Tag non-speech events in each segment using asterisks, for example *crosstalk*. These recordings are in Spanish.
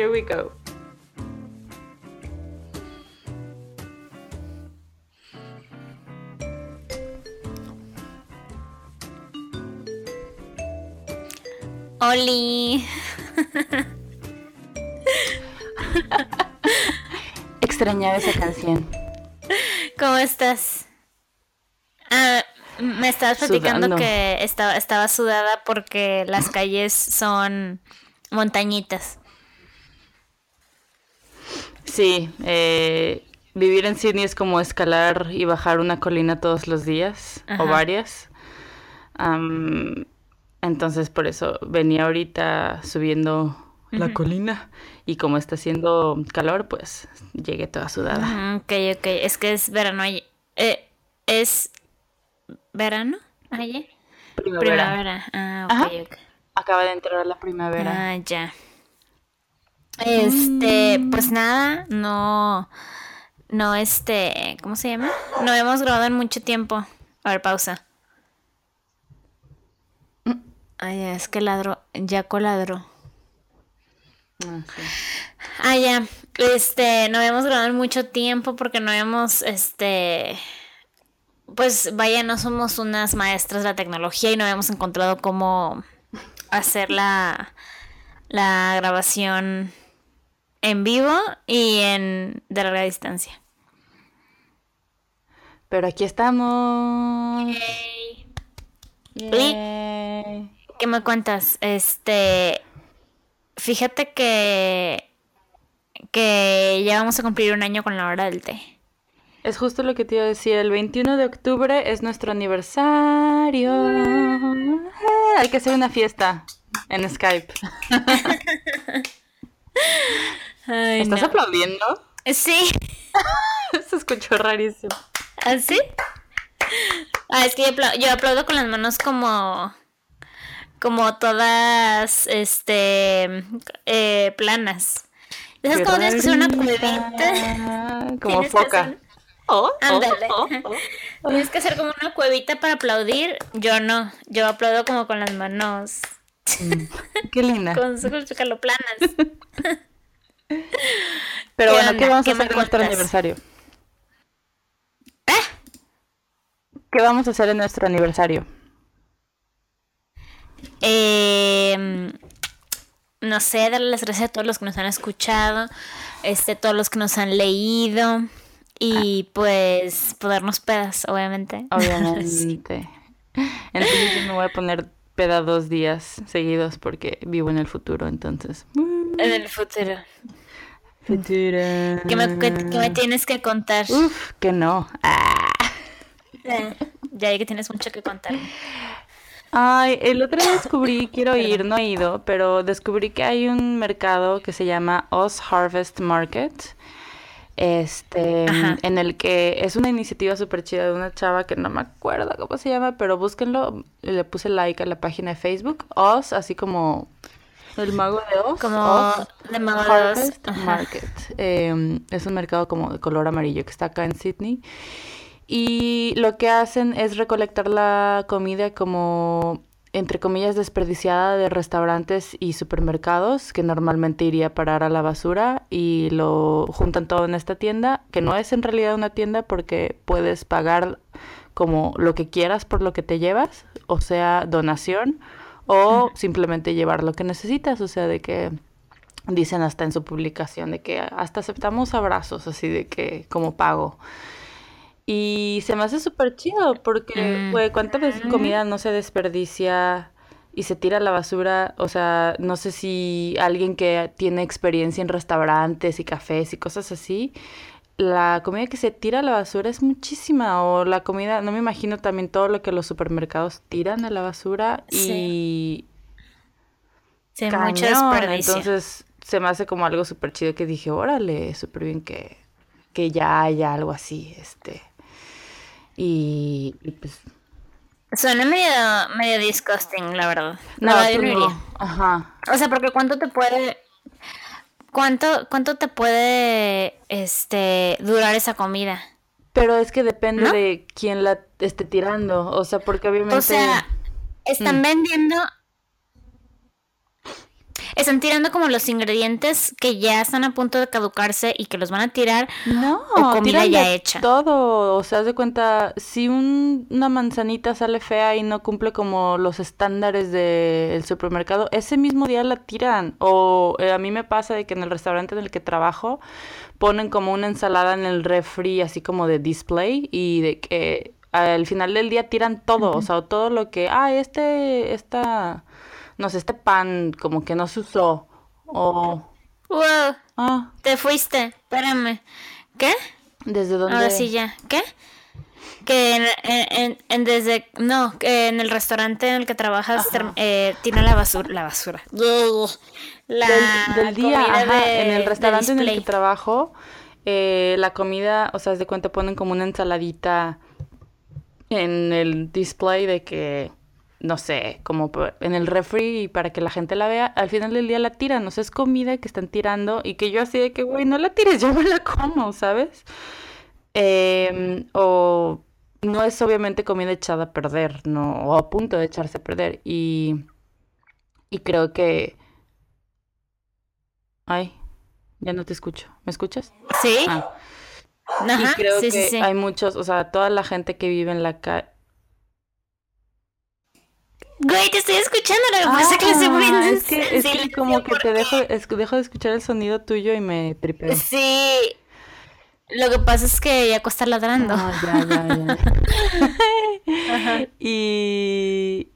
Here we go. Oli. Extrañaba esa canción. ¿Cómo estás? Ah, me estabas platicando Sudando. que estaba, estaba sudada porque las calles son montañitas. Sí, eh, vivir en Sydney es como escalar y bajar una colina todos los días Ajá. o varias. Am, entonces por eso venía ahorita subiendo la colina y como está haciendo calor, pues llegué toda sudada. Ok, ok. Es que es verano allí. Eh, ¿Es verano allí? Primavera. Primavera. Ah, ok, Ajá. ok. Acaba de entrar la primavera. Ah, ya. Este, pues nada, no, no, este, ¿cómo se llama? No hemos grabado en mucho tiempo. A ver, pausa. Ay, es que ladro, ya coladro. Ah, sí. Ah, ya, este, no hemos grabado en mucho tiempo porque no hemos, este, pues vaya, no somos unas maestras de la tecnología y no hemos encontrado cómo hacer la, la grabación en vivo y en de larga distancia. Pero aquí estamos. Oye, Yay. ¿Qué me cuentas? Este, fíjate que que ya vamos a cumplir un año con la hora del té. Es justo lo que te iba a decir. El 21 de octubre es nuestro aniversario. Hay que hacer una fiesta en Skype. *laughs* Ay, ¿Estás no. aplaudiendo? Sí. *laughs* Se escuchó rarísimo. ¿Así? Ah, es que yo, apla- yo aplaudo con las manos como. Como todas. Este. eh, planas. Esas como tienes que hacer una cuevita. Como foca. hacer- Oh, oh, Ándale. oh, oh. Tienes que hacer como una cuevita para aplaudir. Yo no. Yo aplaudo como con las manos. Qué linda. *laughs* Con sus planas. *laughs* Pero ¿Qué bueno, onda? ¿qué vamos ¿Qué a hacer en nuestro aniversario? ¿Qué vamos a hacer en nuestro aniversario? Eh, no sé, darle las gracias a todos los que nos han escuchado, este, todos los que nos han leído y pues podernos pedas, obviamente. *laughs* Obviamente. Entonces yo me voy a poner peda dos días seguidos porque vivo en el futuro, entonces. En el futuro. ¿Qué me, qué- qué me tienes que contar? Uf, que no. Ah. Eh, ya que tienes mucho que contar. Ay, el otro día descubrí, *laughs* quiero ir, no he ido, pero descubrí que hay un mercado que se llama Oz Harvest Market. Este, Ajá. en el que es una iniciativa súper chida de una chava que no me acuerdo cómo se llama, pero búsquenlo. Le puse like a la página de Facebook. Oz, así como el mago de Oz. Como de Mago de Oz. Market. Eh, es un mercado como de color amarillo que está acá en Sydney. Y lo que hacen es recolectar la comida como, entre comillas, desperdiciada de restaurantes y supermercados que normalmente iría a parar a la basura y lo juntan todo en esta tienda, que no es en realidad una tienda porque puedes pagar como lo que quieras por lo que te llevas, o sea, donación, o simplemente llevar lo que necesitas, o sea, de que dicen hasta en su publicación de que hasta aceptamos abrazos, así de que como pago. Y se me hace súper chido porque, Mm. güey, ¿cuántas veces comida no se desperdicia y se tira a la basura? O sea, no sé si alguien que tiene experiencia en restaurantes y cafés y cosas así, la comida que se tira a la basura es muchísima. O la comida, no me imagino también todo lo que los supermercados tiran a la basura y Sí, mucho cañón. desperdicio. Entonces se me hace como algo súper chido que dije, órale, súper bien que, que ya haya algo así, este. Y, y pues. Suena medio, medio disgusting, la verdad. No, La verdad, yo no no. Ajá. O sea, porque cuánto te puede. ¿Cuánto, cuánto te puede este durar esa comida? Pero es que depende ¿No? de quién la esté tirando. O sea, porque obviamente. O sea, están Mm. vendiendo. Están tirando como los ingredientes que ya están a punto de caducarse y que los van a tirar. No, o comida ya de hecha. Todo, o sea, haz de cuenta, si un- una manzanita sale fea y no cumple como los estándares del supermercado, ese mismo día la tiran. O eh, a mí me pasa de que en el restaurante en el que trabajo ponen como una ensalada en el refri, así como de display, y de que al final del día tiran todo, o sea, todo lo que, ah, este, esta, no sé, este pan como que no se usó, o, Wow, ah, te fuiste, espérame. ¿Qué? ¿desde dónde? Ahora sí ya. ¿Qué? Que en, en- en- en desde no, que en el restaurante en el que trabajas eh, tiran la basura, la basura. La del, del día, ajá, de- en el restaurante en el que trabajo, eh, la comida, o sea, de cuenta ponen como una ensaladita en el display de que, no sé, como en el refri y para que la gente la vea, al final del día la tiran, o sea, es comida que están tirando y que yo así de que, güey, no la tires, *laughs* yo me la como, ¿sabes? Em, o no es obviamente comida echada a perder, no, o a punto de echarse a perder y, y creo que... Ay, ya no te escucho. ¿Me escuchas? Sí, Ah, y ajá, creo sí, que sí, sí. hay muchos, o sea, toda la gente que vive en la calle. Güey, te estoy escuchando, lo que pasa es que le Ah, es que, es que como que te dejo, es que dejo de escuchar el sonido tuyo y me tripeo. Sí. Lo que pasa es que ya está ladrando. Ah, ya, ya, ya. *laughs* Y,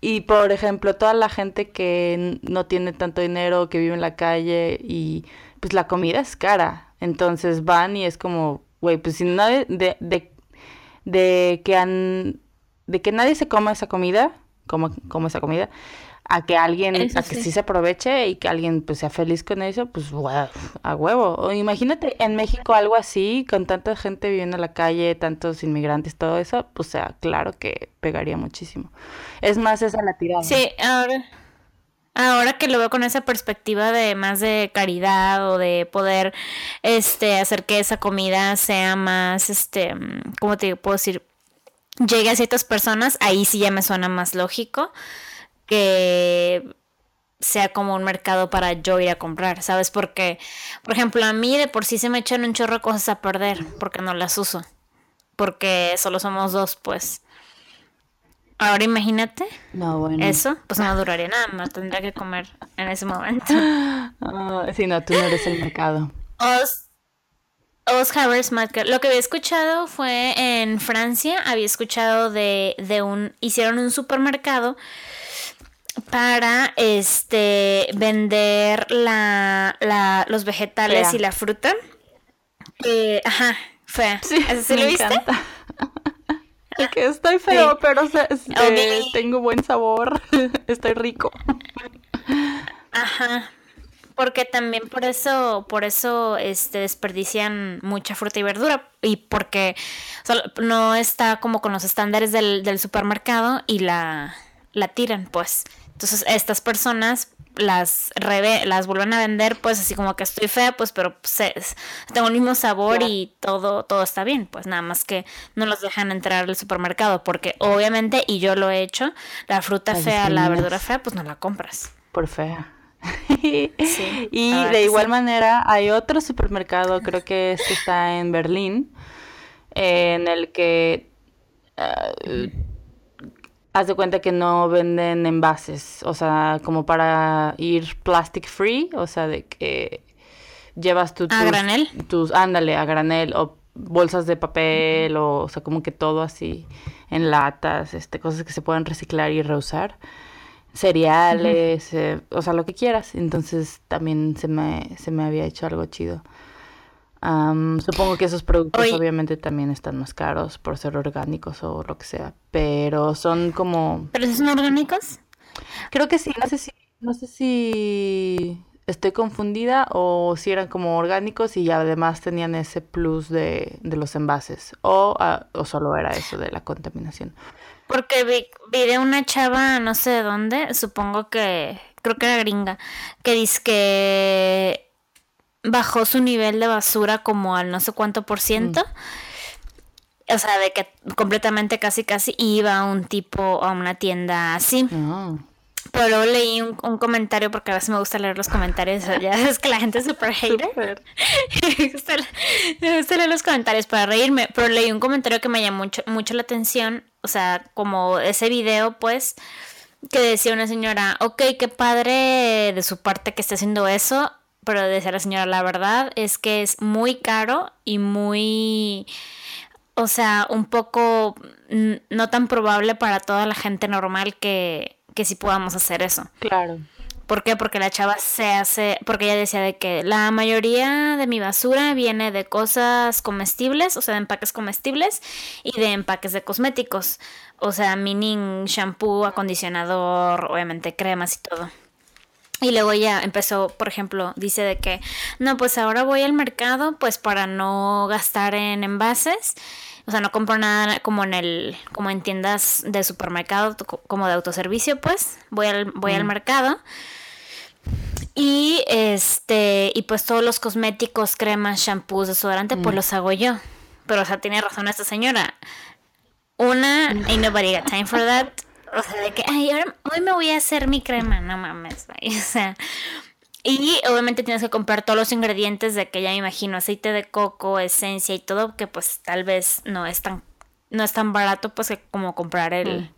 y por ejemplo, toda la gente que no tiene tanto dinero, que vive en la calle y pues la comida es cara. Entonces van y es como, güey, pues si nadie, de, de, de que han, de que nadie se coma esa comida, como, como esa comida, a que alguien, Eso a que sí. sí se aproveche y que alguien pues sea feliz con eso, pues hue- a huevo. O imagínate en México algo así, con tanta gente viviendo en la calle, tantos inmigrantes, todo eso, pues sea, claro que pegaría muchísimo. Es más esa la tirada. Sí, ahora, ahora que lo veo con esa perspectiva de más de caridad o de poder este hacer que esa comida sea más este, mm, ¿cómo te puedo decir? Llegue a ciertas personas, ahí sí ya me suena más lógico que sea como un mercado para yo ir a comprar, ¿sabes? Porque, por ejemplo, a mí de por sí se me echan un chorro de cosas a perder porque no las uso. Porque solo somos dos, pues. Ahora imagínate No, bueno. eso, pues no duraría nada, me tendría que comer en ese momento. *laughs* Ah, sí, no, tú no eres el mercado. Os, Os Harvest Market. Lo que había escuchado fue en Francia, había escuchado de, de un, hicieron un supermercado para este vender la, la- los vegetales Fea. y la fruta. Eh, ajá, fea. Sí, ¿Eso sí me lo viste? *laughs* que estoy feo, Sí. pero se- tengo buen sabor, *laughs* estoy rico. Ajá. Porque también por eso, por eso este, desperdician mucha fruta y verdura. Y porque o sea, no está como con los estándares del, del supermercado y la, la tiran, pues. Entonces, estas personas las reve- las vuelven a vender, pues así como que estoy fea, pues, pero pues, es- tengo el mismo sabor Claro. y todo, todo está bien. Pues nada más que no los dejan entrar al supermercado. Porque obviamente, y yo lo he hecho, la fruta fea, la verdura fea, pues no la compras. Por fea. Sí, *laughs* Y de igual sí. manera hay otro supermercado, creo que este está en Berlín, en el que ah, haz de cuenta que no venden envases, o sea, como para ir plastic free, o sea, de que llevas tu, ¿A tus, granel? tus, ándale, a granel, o bolsas de papel, o, o sea, como que todo así en latas, este, cosas que se pueden reciclar y reusar cereales, eh, o sea, lo que quieras. Entonces también se me, se me había hecho algo chido. Am, supongo que esos productos obviamente también están más caros por ser orgánicos o lo que sea, pero son como, ¿Pero son orgánicos? creo que sí, no sé si, no sé si estoy confundida o si eran como orgánicos y además tenían ese plus de, de los envases o, ah, o solo era eso de la contaminación. Porque vi, vi de una chava, no sé de dónde, supongo que, creo que era gringa, que dice que bajó su nivel de basura como al no sé cuánto por ciento. O sea, de que completamente casi casi iba a un tipo, a una tienda así. Ah, Pero leí un, comentario, porque a veces me gusta leer los comentarios, ya es que la gente es súper *laughs* hater. me, gusta, leer los comentarios para reírme, pero leí un comentario que me llamó mucho, mucho la atención, o sea, como ese video, pues, que decía una señora, ok, qué padre de su parte que esté haciendo eso, pero decía la señora, la verdad es que es muy caro y muy o sea, un poco no tan probable para toda la gente normal que, que sí podamos hacer eso. Claro. ¿Por qué? Porque la chava se hace, porque ella decía de que la mayoría de mi basura viene de cosas comestibles, o sea, de empaques comestibles y de empaques de cosméticos, o sea, meaning shampoo, acondicionador, obviamente cremas y todo. Y luego ya empezó, por ejemplo, dice de que, no, pues ahora voy al mercado, pues para no gastar en envases. O sea, no compro nada como en el, como en tiendas de supermercado, como de autoservicio, pues. Voy al, voy al mercado. Y este, y pues todos los cosméticos, cremas, shampoos, desodorante, pues los hago yo. Pero, o sea, tiene razón esta señora. Una, ain't nobody got time for that. O sea, de que, ay, hoy me voy a hacer mi crema, no mames, *laughs* o sea. Y obviamente tienes que comprar todos los ingredientes de que ya me imagino, aceite de coco, esencia y todo, que pues tal vez no es tan, no es tan barato pues como comprar el... Mm.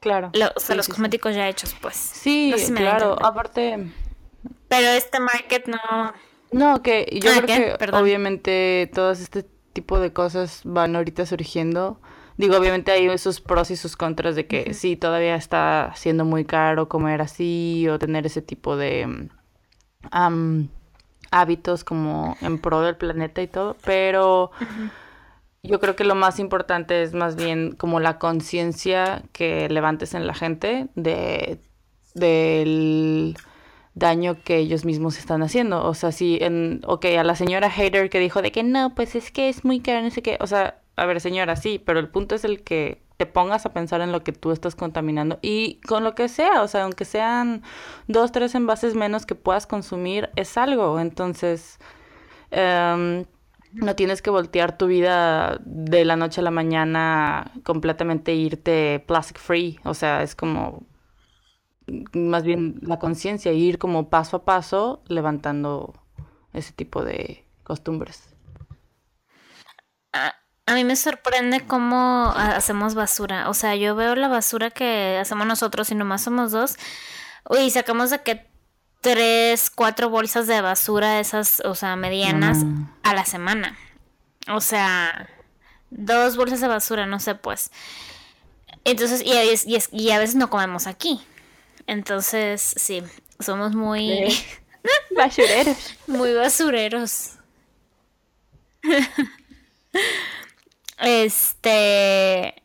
Claro. o sea, los cosméticos ya hechos, pues. Sí, claro. Aparte... Pero este market no... No, que yo ah, creo que obviamente todo este tipo de cosas van ahorita surgiendo Digo, obviamente hay sus pros y sus contras de que sí, todavía está siendo muy caro comer así o tener ese tipo de hábitos como en pro del planeta y todo, pero yo creo que lo más importante es más bien como la conciencia que levantes en la gente de del daño que ellos mismos están haciendo. O sea, si en, ok, a la señora hater que dijo de que no, pues es que es muy caro, no sé qué, o sea, a ver, señora, sí, pero el punto es el que te pongas a pensar en lo que tú estás contaminando y con lo que sea, o sea, aunque sean dos, tres envases menos que puedas consumir, es algo. Entonces, em, no tienes que voltear tu vida de la noche a la mañana completamente irte plastic free, o sea, es como más bien la conciencia, ir como paso a paso levantando ese tipo de costumbres. A mí me sorprende cómo hacemos basura. O sea, yo veo la basura que hacemos nosotros y nomás somos dos. Uy, sacamos de que tres, cuatro bolsas de basura, esas, o sea, medianas, mm. a la semana. O sea, dos bolsas de basura, no sé, pues. Entonces, y, y, y a veces no comemos aquí. Entonces, sí, somos muy... *laughs* basureros. muy basureros. *laughs* Este.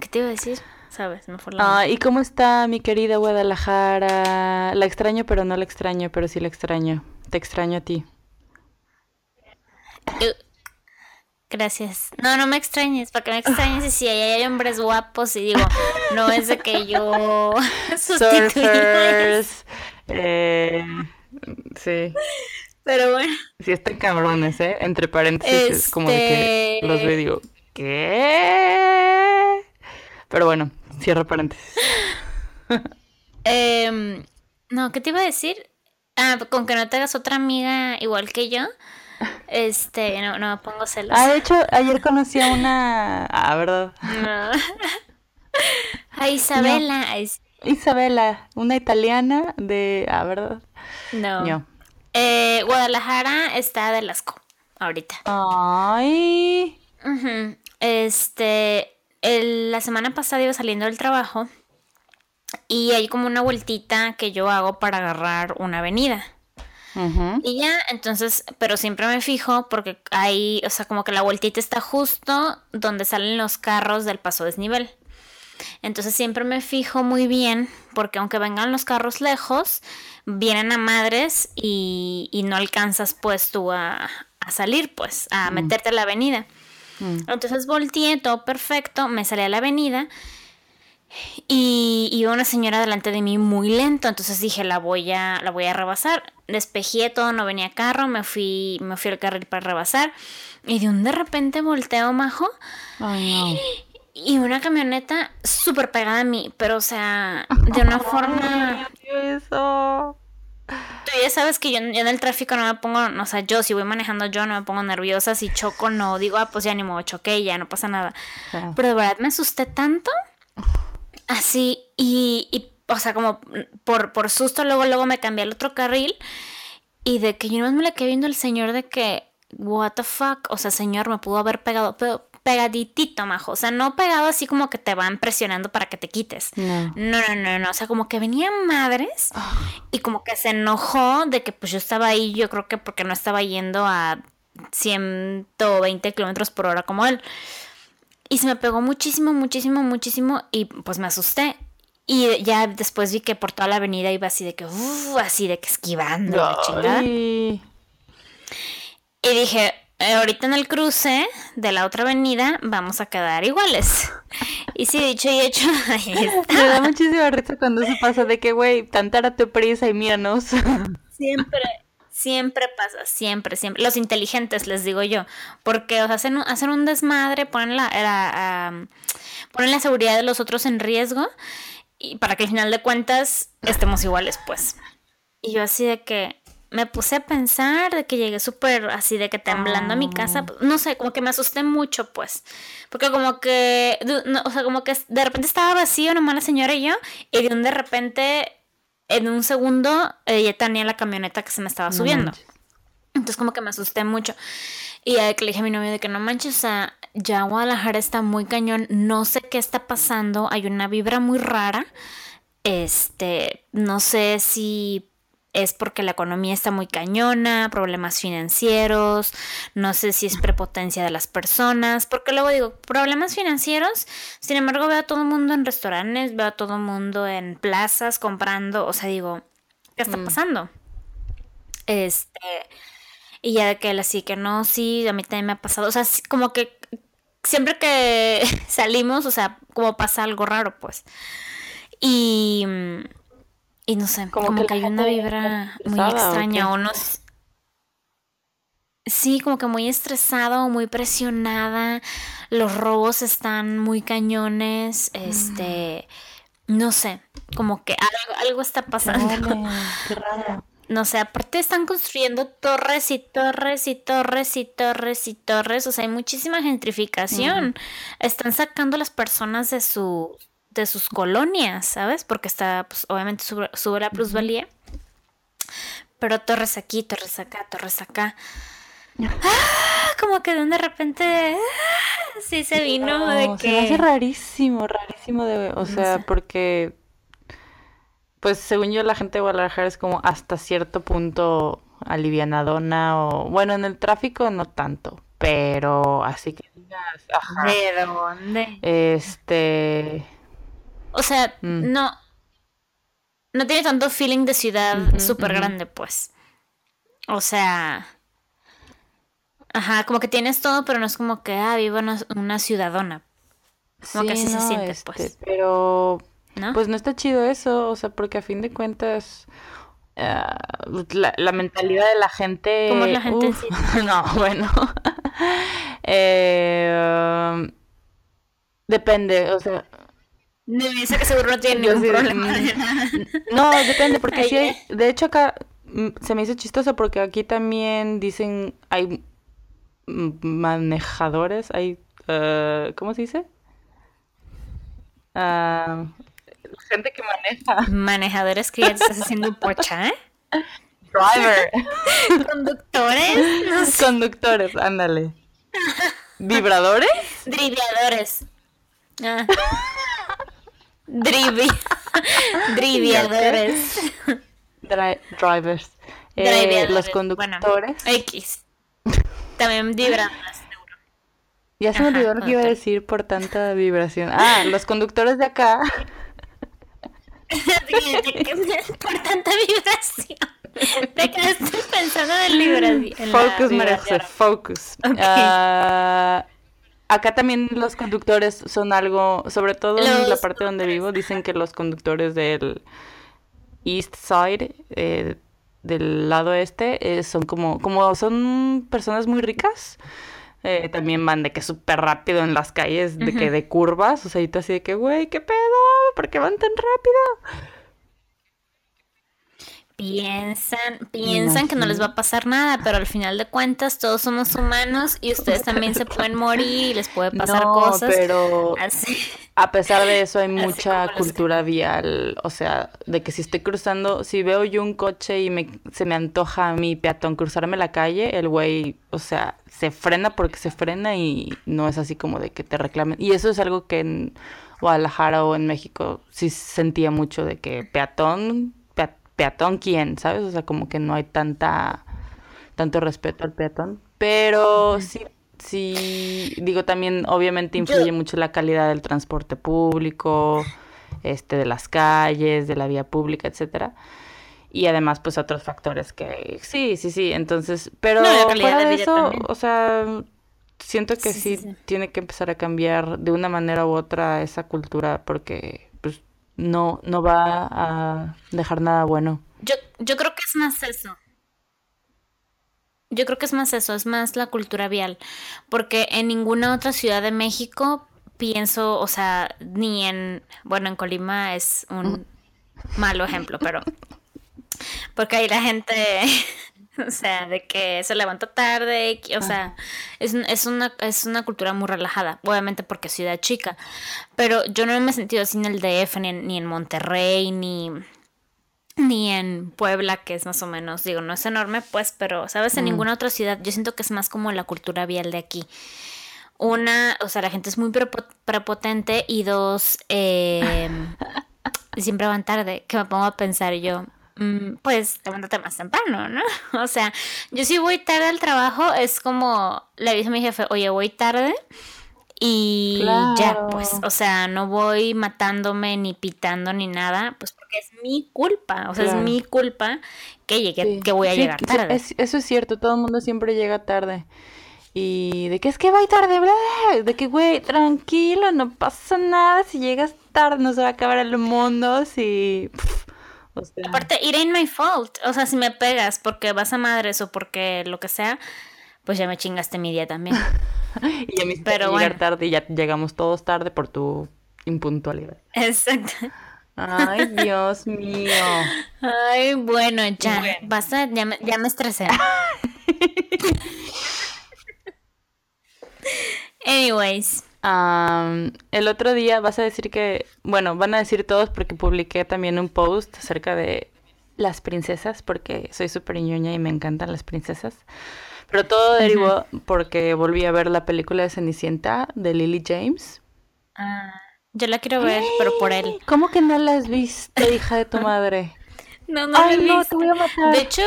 ¿Qué te iba a decir? ¿Sabes? No ah, ¿Y cómo está mi querida Guadalajara? La extraño, pero no la extraño, pero sí la extraño. Te extraño a ti. Gracias. No, no me extrañes, para que me extrañes y si hay hombres guapos y digo, no es de que yo *laughs* *laughs* Surfers. Eh, sí. Pero bueno. Sí, están cabrones, ¿eh? Entre paréntesis, es como de que los veo y digo, ¿qué? Pero bueno, cierro paréntesis. *laughs* eh, no, ¿qué te iba a decir? Ah, con que no te hagas otra amiga igual que yo. Este, no, no pongo celos. Ah, de hecho, ayer conocí a una. Ah, ¿verdad? No. *laughs* a Isabela. Isabela, una italiana de. Ah, ¿verdad? No. no. Eh, Guadalajara está de lasco ahorita. Ay. Este, la semana pasada iba saliendo del trabajo y hay como una vueltita que yo hago para agarrar una avenida. Y ya, entonces, pero siempre me fijo porque hay, o sea, como que la vueltita está justo donde salen los carros del paso desnivel. Entonces siempre me fijo muy bien porque aunque vengan los carros lejos, vienen a madres y, no alcanzas pues tú a, salir pues, a mm. meterte a la avenida. Mm. Entonces volteé, todo perfecto, me salí a la avenida y iba una señora delante de mí muy lento, entonces dije la voy a, la voy a rebasar. Despejé todo, no venía carro, me fui, me fui al carril para rebasar y de un de repente volteo majo. Y una camioneta súper pegada a mí, pero o sea, de una forma... Eso. Tú ya sabes que yo, yo en el tráfico no me pongo, o sea, yo si voy manejando yo no me pongo nerviosa, si choco no digo, ah, pues ya ni modo, choqué, ya no pasa nada. Claro. Pero de verdad me asusté tanto, así, y, y o sea, como por, por susto, luego, luego me cambié al otro carril, y de que yo no me le quedé viendo el señor de que, what the fuck, o sea, señor, me pudo haber pegado, pero pegaditito, majo. O sea, no pegado así como que te van presionando para que te quites. No. No, no, no, no. O sea, como que venía madres y como que se enojó de que pues yo estaba ahí, yo creo que porque no estaba yendo a 120 kilómetros por hora como él. Y se me pegó muchísimo, muchísimo, muchísimo y pues me asusté. Y ya después vi que por toda la avenida iba así de que, uh, así de que esquivando la chingada. Y dije, ahorita en el cruce de la otra avenida vamos a quedar iguales. *laughs* Y sí, dicho y hecho, *laughs* ahí está. Me da muchísima risa cuando se pasa de que, güey, tantárate prisa y míranos. *laughs* Siempre, siempre pasa, siempre, siempre. Los inteligentes, les digo yo. Porque o sea, hacen, un- hacen un desmadre, ponen la, ponen la seguridad de los otros en riesgo. Y para que al final de cuentas estemos iguales, pues. Y yo así de que me puse a pensar de que llegué súper así de que temblando a mi casa. No sé, como que me asusté mucho, pues. Porque como que, no, o sea, como que de repente estaba vacío nomás la señora y yo. Y de un de repente, en un segundo, ella tenía la camioneta que se me estaba subiendo. Entonces como que me asusté mucho. Y ya que le dije a mi novio de que no manches, o sea, ya Guadalajara está muy cañón, no sé qué está pasando, hay una vibra muy rara. Este, no sé si es porque la economía está muy cañona, problemas financieros, no sé si es prepotencia de las personas, porque luego digo, problemas financieros, sin embargo veo a todo el mundo en restaurantes, veo a todo el mundo en plazas comprando, o sea, digo, ¿qué está Mm. pasando? Este, y ya de que él así que no, sí, a mí también me ha pasado. O sea, como que siempre que *laughs* salimos, o sea, como pasa algo raro, pues. Y, mm, y no sé, Como como, que hay una vibra muy estresada, ¿o extraña. O no Sí, como que muy estresado, muy presionada. Los robos están muy cañones. Este, no sé, como que algo, algo está pasando. *laughs* Qué raro. No sé, aparte están construyendo torres y torres y torres y torres y torres. O sea, hay muchísima gentrificación. Están sacando a las personas de su de sus colonias, ¿sabes? Porque está, pues, obviamente sube, sube la plusvalía. Pero torres aquí, torres acá, torres acá. Ah, como que de repente ah, sí se vino No, de se me hace que rarísimo, rarísimo de, o sea, sé. porque pues según yo la gente de Guadalajara es como hasta cierto punto alivianadona o bueno, en el tráfico no tanto, pero así que digas, ajá, ¿de dónde? este, O sea, Mm. no. No tiene tanto feeling de ciudad súper grande, pues. O sea. Ajá, como que tienes todo, pero no es como que, ah, vivo una, una ciudadona, Como que así se siente, este, pues. pero ¿no? pues no está chido eso, o sea, porque a fin de cuentas ah, la, la mentalidad de la gente, ¿Cómo es la gente en uf, sí? *laughs* no, bueno, *laughs* Eh, depende, o sea, Me dice que seguro no tiene yo ningún sí problema mm, de *laughs* nada. no, depende, porque Ay, sí hay, de hecho acá mm, se me hizo chistoso porque aquí también dicen, hay mm, manejadores, hay, eh, ¿cómo se dice? Ah, gente que maneja. Manejadores que ya te estás haciendo *laughs* pocha, ¿eh? Driver. *laughs* Conductores, no sé. Conductores, ándale. ¿Vibradores? Driviadores. Ah. Drivi. *laughs* Driviadores. Dri- drivers. Eh, Driviadores, los bueno, conductores. X. También vibran *laughs* más seguro. ya se me olvidó lo que iba a decir por tanta vibración. Ah, los conductores de acá. *laughs* Por tanta vibración. Te quedaste pensando en vibración. Focus, vibración. focus. Ok. Ah, acá también los conductores son algo, sobre todo en la parte donde vivo, dicen que los conductores del East Side, eh, del lado este, eh, son como, como son personas muy ricas, eh, también van de que súper rápido en las calles, de que de curvas, o sea, y tú así de que, güey, ¿qué pedo? ¿Por qué van tan rápido? Piensan, piensan que no les va a pasar nada, pero al final de cuentas todos somos humanos y ustedes también se pueden morir y les puede pasar no, cosas. Pero a pesar de eso hay *laughs* mucha cultura vial, o sea, de que si estoy cruzando, si veo yo un coche y me, se me antoja a mi peatón cruzarme la calle, el güey, o sea, se frena porque se frena y no es así como de que te reclamen. Y eso es algo que en Guadalajara o en México sí sentía mucho de que peatón peatón quién, ¿sabes? O sea, como que no hay tanta tanto respeto al peatón, pero sí sí digo también obviamente influye mucho la calidad del transporte público, este de las calles, de la vía pública, etcétera. Y además pues otros factores que sí, sí, sí, entonces, pero fuera de, eso, o sea, siento que sí, tiene que empezar a cambiar de una manera u otra esa cultura porque no, no va a dejar nada bueno. Yo, yo creo que es más eso. Yo creo que es más eso, es más la cultura vial. Porque en ninguna otra ciudad de México pienso, o sea, ni en, bueno, en Colima es un malo ejemplo, pero porque ahí la gente *laughs* O sea, de que se levanta tarde, o sea, es, es, una, es una cultura muy relajada, obviamente porque es ciudad chica, pero yo no me he sentido así en el DF, ni en, ni en Monterrey, ni, ni en Puebla, que es más o menos, digo, no es enorme, pues, pero, ¿sabes? En mm. ninguna otra ciudad, yo siento que es más como la cultura vial de aquí. Una, o sea, la gente es muy prepotente y dos, eh, *laughs* siempre van tarde, que me pongo a pensar yo, pues levántate más temprano, ¿no? *laughs* O sea, yo si voy tarde al trabajo es como le aviso a mi jefe, oye, voy tarde y ya, pues, o sea, no voy matándome ni pitando ni nada, pues porque es mi culpa, o sea, es mi culpa que llegue, que voy a llegar tarde. eso es cierto, todo el mundo siempre llega tarde. Y de que es que voy tarde, bla, de que, güey, tranquilo, no pasa nada, si llegas tarde no se va a acabar el mundo, si... Aparte, it ain't my fault. O sea, si me pegas porque vas a madres o porque lo que sea, pues ya me chingaste mi día también. *laughs* y ya me Pero llegar tarde y ya llegamos todos tarde por tu impuntualidad. Exacto. Ay, *laughs* Dios mío. Ay, bueno, ya. Basta, ya me, ya me estresé. *laughs* Anyways el otro día vas a decir que, bueno, van a decir todos porque publiqué también un post acerca de las princesas, porque soy súper ñoña y me encantan las princesas. Pero todo derivó porque volví a ver la película de Cenicienta de Lily James. Ah, yo la quiero ver, pero por él. ¿Cómo que no la has visto, hija de tu *laughs* madre? no, no la he visto. De hecho,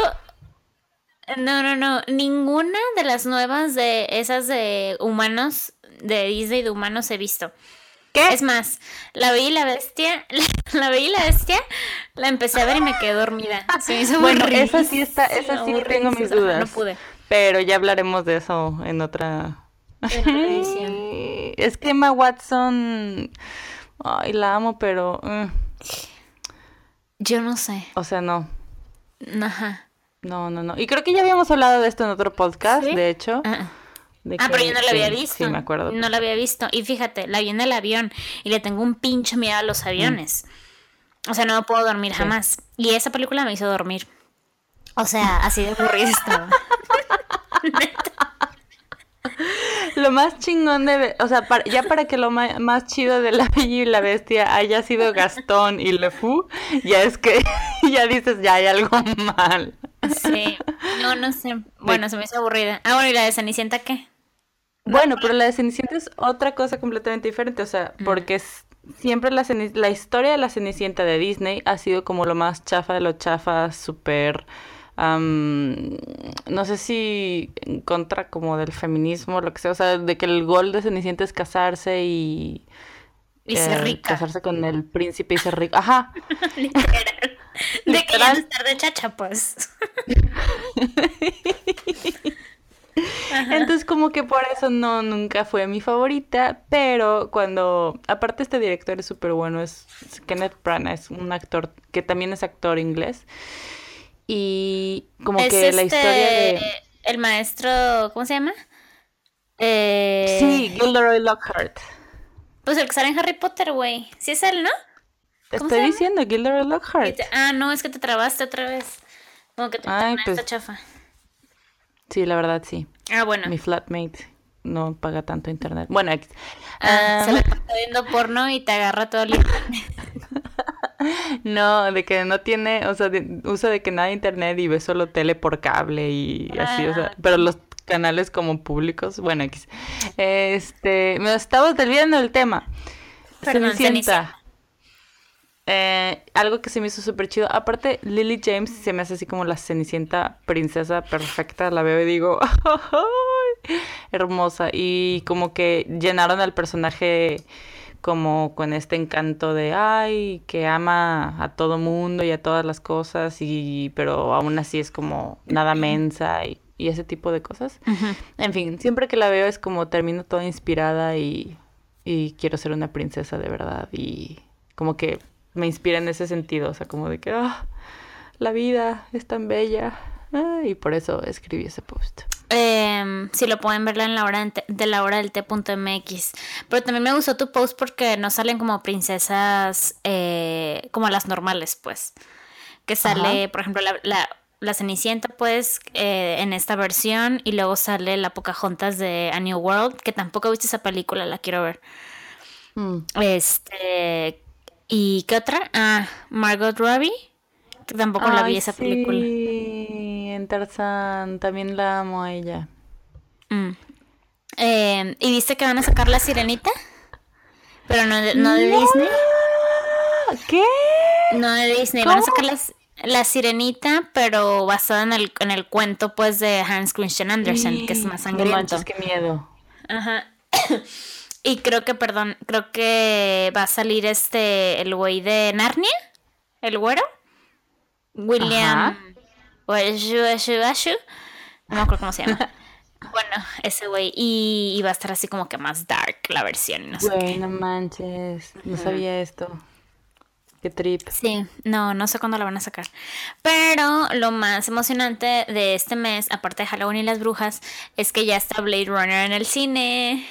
no, no, no. Ninguna de las nuevas de esas de humanos de Disney de humanos he visto. ¿Qué? Es más, la vi la bestia, *laughs* la, vi la bestia, la empecé a ver y me quedé dormida. Se hizo bueno, esa sí está, esa sí tengo mis dudas. No pude. Pero ya hablaremos de eso en otra. *laughs* es que Emma Watson, ay, la amo, pero. Mm. Yo no sé. O sea, no. Ajá. No, no, no. Y creo que ya habíamos hablado de esto en otro podcast, de hecho. Ah pero yo no la había visto. Sí, me acuerdo. No la había visto. Y fíjate, la vi en el avión y le tengo un pinche miedo a los aviones. O sea, no puedo dormir jamás. Y esa película me hizo dormir. O sea, así de aburrida estaba. *laughs* lo más chingón de... O sea, ya para que lo más, chido de La Bella y la Bestia haya sido Gastón y Le Fou, ya es que *laughs* ya dices, ya hay algo mal. Sí. No, no sé. Bueno, se me hizo aburrida. Ah, bueno, ¿y la de Cenicienta qué? Bueno, pero la de Cenicienta es otra cosa completamente diferente, o sea, mm. porque es, siempre la, la historia de la Cenicienta de Disney ha sido como lo más chafa de lo chafa, súper... no sé si en contra como del feminismo, lo que sea, o sea, de que el gol de Cenicienta es casarse y... Y ser eh, rica. Casarse con el príncipe y ser rico. Ajá. *laughs* Literal. De que ya estar de chacha, pues. *laughs* Entonces como que por eso no, nunca fue mi favorita, pero cuando, aparte este director es súper bueno, es Kenneth Branagh, es un actor que también es actor inglés. Y como que la historia de... El maestro, ¿cómo se llama? Eh, Sí, Gilderoy Lockhart. Pues el que sale en Harry Potter, güey. Sí es él, ¿no? Te ¿Cómo estoy diciendo, Gilderoy Lockhart. te- Ah, no, es que te trabaste otra vez. Como que tu Ay, pues- chafa. Sí, la verdad sí. Ah, bueno. Mi flatmate no paga tanto internet. Bueno, Ah, ah, se la pasa viendo porno y te agarra todo el internet. *laughs* no, de que no tiene, o sea, de- uso de que nada de internet y ve solo tele por cable y así, o sea, Ah, pero los canales como públicos, bueno. Este, me estaba desviando del tema. Perdón, Cenicienta. Eh, algo que se me hizo súper chido. Aparte, Lily James se me hace así como la Cenicienta princesa perfecta. La veo y digo, *laughs* hermosa. Y como que llenaron al personaje como con este encanto de, ay, que ama a todo mundo y a todas las cosas, y pero aún así es como nada mensa y, y ese tipo de cosas. En fin, siempre que la veo es como termino toda inspirada y, y quiero ser una princesa de verdad y como que me inspira en ese sentido, o sea, como de que ah, la vida es tan bella ah, y por eso escribí ese post. Em, si lo pueden ver en la hora de, la hora del té.mx. Pero también me gustó tu post porque no salen como princesas eh, como las normales, pues. Que sale, Ajá. por ejemplo, la, la, la Cenicienta, pues, eh, en esta versión. Y luego sale la Pocahontas de A New World, que tampoco he visto esa película, la quiero ver. Mm. Este. ¿Y qué otra? Ah, Margot Robbie. Que tampoco la vi esa película. Sí, en Tarzán también la amo a ella. Mm. Eh, ¿Y viste que van a sacar la sirenita? Pero no de, no Disney. ¿Qué? No de Disney. Van a sacar la, la sirenita, pero basada en el, en el cuento pues de Hans Christian Andersen, que es más No sangriento. manches, qué miedo. Ajá. Y creo que, perdón, creo que va a salir este, el güey de Narnia, el güero. William. Washu. No me acuerdo cómo se llama. *laughs* bueno, ese güey. Y, y va a estar así como que más dark la versión. No sé qué. Güey, no manches, no sabía esto. Qué trip. Sí, no, no sé cuándo la van a sacar. Pero lo más emocionante de este mes, aparte de Halloween y las brujas, es que ya está Blade Runner en el cine.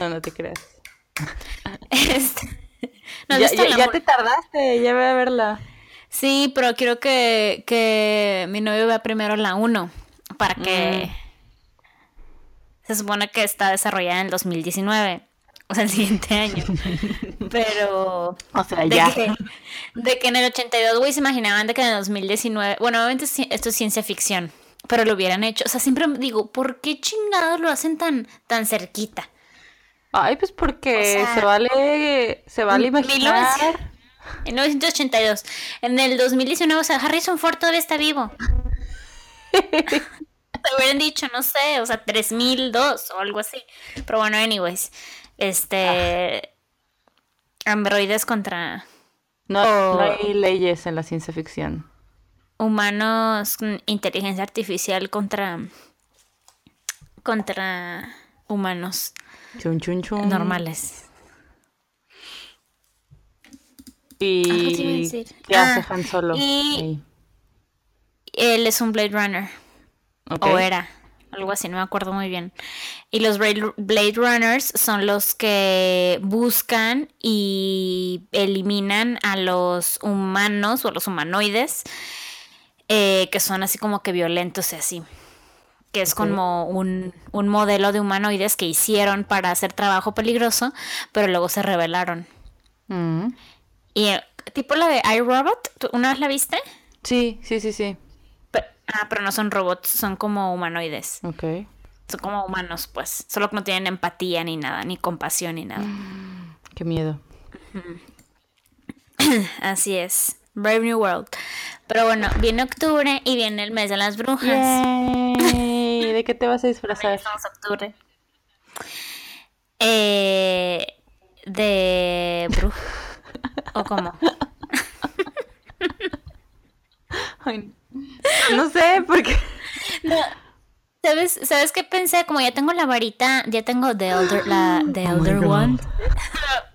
No, no te creas. Este, *laughs* ¿no has ya, te tardaste, ya voy a verla. Sí, pero quiero que, que mi novio vea primero la 1 para que... Se supone que está desarrollada en el 2019, o sea, el siguiente *laughs* año. Pero... O sea, De ya. que, de que en el 82, güey, se imaginaban de que en el 2019... Bueno, obviamente esto es ciencia ficción, pero lo hubieran hecho. O sea, siempre digo, ¿por qué chingados lo hacen tan, tan cerquita? Ay, pues porque O sea, se vale, se vale mil imaginar. novecientos- En 1982. En el 2019, o sea, Harrison Ford todavía está vivo. *laughs* Te hubieran dicho, no sé, o sea, 3002 o algo así. Pero bueno, anyways. Este. Androides contra No, no hay leyes en la ciencia ficción. Humanos, con inteligencia artificial contra. contra humanos Chun, chun, chun. normales. Y. ¿qué Ah, hace Han Solo? y-? Él es un Blade Runner. O era. Algo así, no me acuerdo muy bien. Y los Blade Blade Runners son los que buscan y eliminan a los humanos o a los humanoides eh, que son así como que violentos y así. Que es como un, un modelo de humanoides que hicieron para hacer trabajo peligroso, pero luego se rebelaron. Mm. Y eh, tipo la de iRobot, ¿tú ¿una vez la viste? Sí, sí, sí, sí. Ah, pero no son robots, son como humanoides. Ok. Son como humanos, pues. Solo que no tienen empatía ni nada, ni compasión ni nada. *gasps* Qué miedo. *clears throat* Así es. Brave New World. Pero bueno, viene octubre y viene el mes de las brujas. Yay. ¿De qué te vas a disfrazar? Estamos en octubre. Eh, de bruja. ¿O cómo? Ay, no sé, porque... ¿Sabes, ¿Sabes qué pensé? Como ya tengo la varita, ya tengo The Elder, la, the Oh elder. One. *laughs*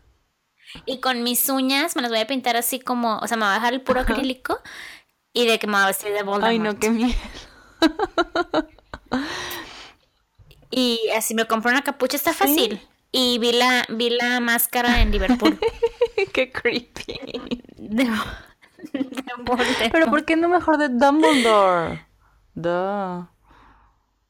Y con mis uñas me las voy a pintar así como, o sea, me voy a dejar el puro acrílico y de que me voy a vestir de Voldemort. Ay, no, qué miedo. Y así me compré una capucha, está fácil. Y vi la, vi la máscara en Liverpool. *laughs* Qué creepy. De, de Pero ¿por qué no mejor de Dumbledore? Duh.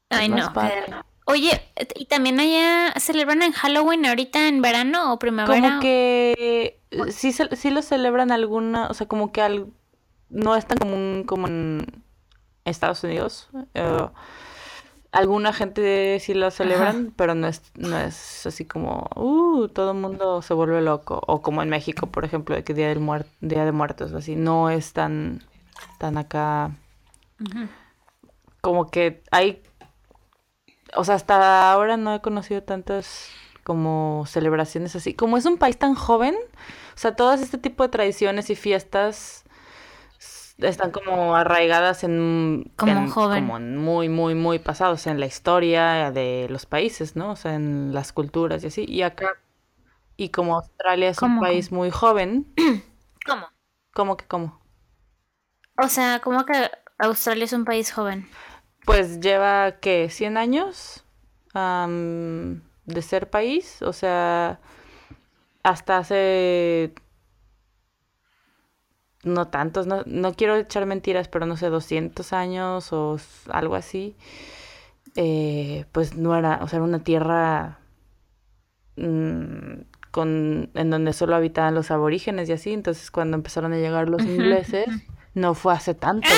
Ay, no. padre. Oye, ¿y también allá celebran en Halloween ahorita en verano o primavera? Como que sí, ce- sí lo celebran alguna, o sea, como que al- no es tan común como en Estados Unidos. eh, alguna gente sí lo celebran, pero no es, no es así como, uh, todo el mundo se vuelve loco. O como en México, por ejemplo, de que Día del Muer- Día de Muertos, así, no es tan, tan acá. Como que hay, o sea, hasta ahora no he conocido tantas como celebraciones así. Como es un país tan joven, o sea, todas este tipo de tradiciones y fiestas están como arraigadas en, Como en- joven. como muy, muy, muy pasados en la historia de los países, ¿no? O sea, en las culturas y así. Y acá, y como Australia es un ¿Cómo? país muy joven, *clears throat* ¿Cómo? ¿cómo que cómo? O sea, como que Australia es un país joven. Pues lleva, ¿qué? ¿100 años de ser país? O sea, hasta hace... No tantos, no, no quiero echar mentiras, pero no sé, 200 años o algo así. eh, pues no era, o sea, era una tierra mm, con, en donde solo habitaban los aborígenes y así. Entonces, cuando empezaron a llegar los ingleses, no fue hace tanto.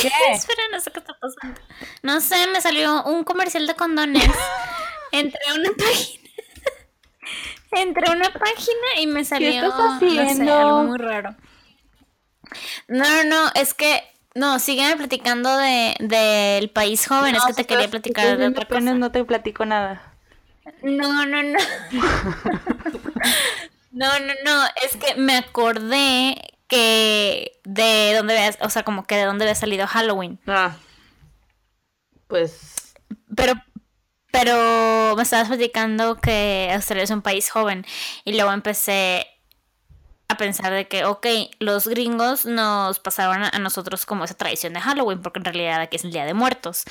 ¿Qué? *laughs* Espera, no sé qué está pasando. No sé, me salió un comercial de condones. *laughs* Entré a una página. *laughs* Entré a una página y me salió. estás No sé, haciendo? algo muy raro. No, no, no, es que. No, sígueme platicando de, del país joven. es que te quería platicar de otra cosa. no te platico nada. No, no, no. No, no, no. Es que me acordé que de dónde había, o sea, como que de dónde había salido Halloween. Ah. Pues Pero, pero me estabas platicando que Australia es un país joven. Y luego empecé a pensar de que, ok, los gringos nos pasaron a nosotros como esa tradición de Halloween, porque en realidad aquí es el Día de Muertos.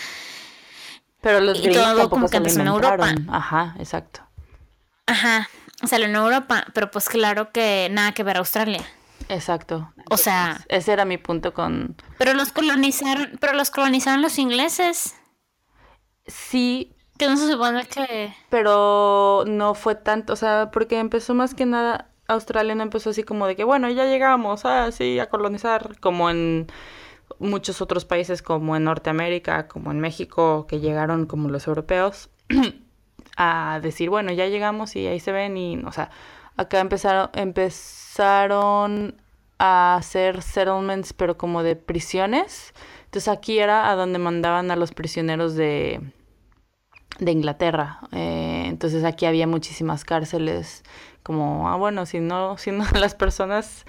Pero los Y gringos todo tampoco como que empezó en Europa. Ajá, exacto. Ajá, salió en Europa, pero pues claro que nada que ver a Australia. Exacto. O sea, Ese era mi punto con... pero los colonizaron, pero los colonizaron los ingleses. Sí, Que no se supone que... pero no fue tanto, o sea, porque empezó más que nada, Australia no empezó así como de que, bueno, ya llegamos, ah, sí, a colonizar, como en muchos otros países, como en Norteamérica, como en México, que llegaron como los europeos, *clears throat* a decir, bueno, ya llegamos y ahí se ven y, o sea, acá empezaron, empezaron a hacer settlements, pero como de prisiones. Entonces aquí era a donde mandaban a los prisioneros de, de Inglaterra. Eh, entonces aquí había muchísimas cárceles, como, ah, bueno, si no, si no *laughs* las personas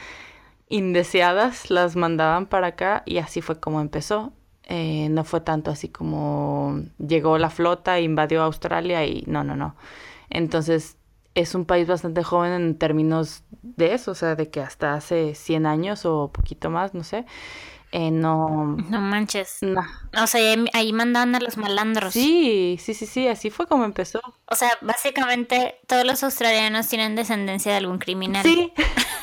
indeseadas las mandaban para acá y así fue como empezó. Eh, no fue tanto así como llegó la flota, invadió Australia y no, no, no. Entonces es un país bastante joven en términos de eso, o sea, de que hasta hace 100 años o poquito más, no sé, eh, no... No manches. no. O sea, ahí, ahí mandaban a los malandros. Sí, sí, sí, sí, así fue como empezó. O sea, básicamente todos los australianos tienen descendencia de algún criminal. Sí.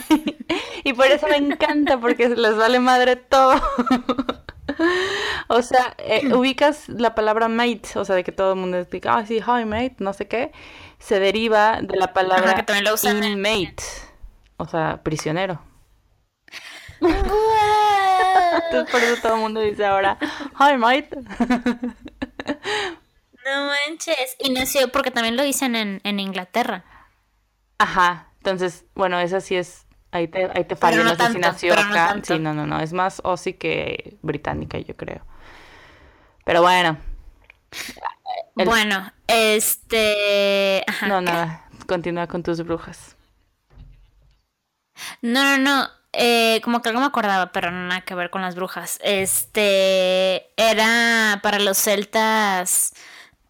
*laughs* y por eso me encanta, porque les vale madre todo. *laughs* o sea, eh, ubicas la palabra mate, o sea, de que todo el mundo diga, ah, sí, hi mate, no sé qué, se deriva de la palabra Ajá, que también lo usan en- inmate, o sea, prisionero. *laughs* Entonces por eso todo el mundo dice ahora, hi mate. *laughs* No manches. Y nació porque también lo dicen en, en Inglaterra. Ajá, entonces, bueno, esa sí es, ahí te, ahí te falló, no nació pero no acá. tanto. Sí, no, no, no, es más Aussie que británica, yo creo. Pero bueno, El- Bueno, este. Ajá. no, nada, continúa con tus brujas. No, no, no. eh, como que algo me acordaba, pero no nada que ver con las brujas. Este. Era para los celtas. *clears throat*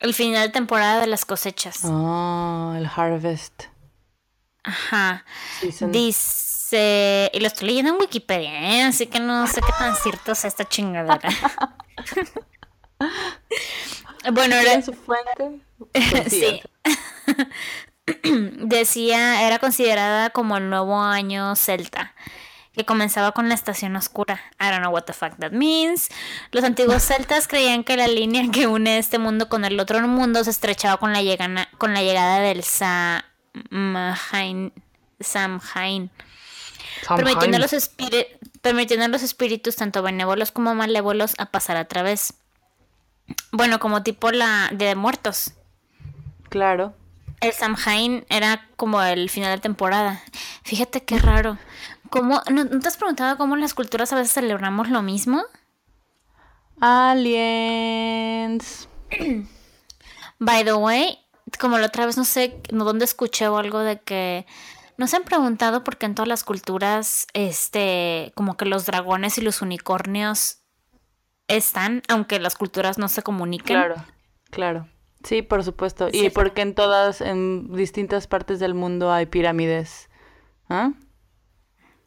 el final de temporada de las cosechas. Oh, el harvest Ajá. Se... Y lo estoy leyendo en Wikipedia, ¿eh? así que no sé qué tan cierto es esta chingadera. *laughs* bueno, era... su fuente? *laughs* sí. *clears throat* Decía, era considerada como el nuevo año celta que comenzaba con la estación oscura. I don't know what the fuck that means. Los antiguos *laughs* celtas creían que la línea que une este mundo con el otro mundo se estrechaba con la, llegada, con la llegada del Samhain, Samhain, permitiendo a, los permitiendo a los espíritus, tanto benévolos como malévolos, a pasar a través. Bueno, como tipo la de muertos. Claro. El Samhain era como el final de temporada. Fíjate qué raro. ¿Cómo, no, te has preguntado cómo las culturas a veces celebramos lo mismo? Aliens. By the way, como la otra vez no sé dónde escuché o algo de que no se han preguntado por qué en todas las culturas, este, como que los dragones y los unicornios están, aunque las culturas no se comuniquen. Claro, claro. Sí, por supuesto. y porque en todas, en distintas partes del mundo hay pirámides. ¿Ah?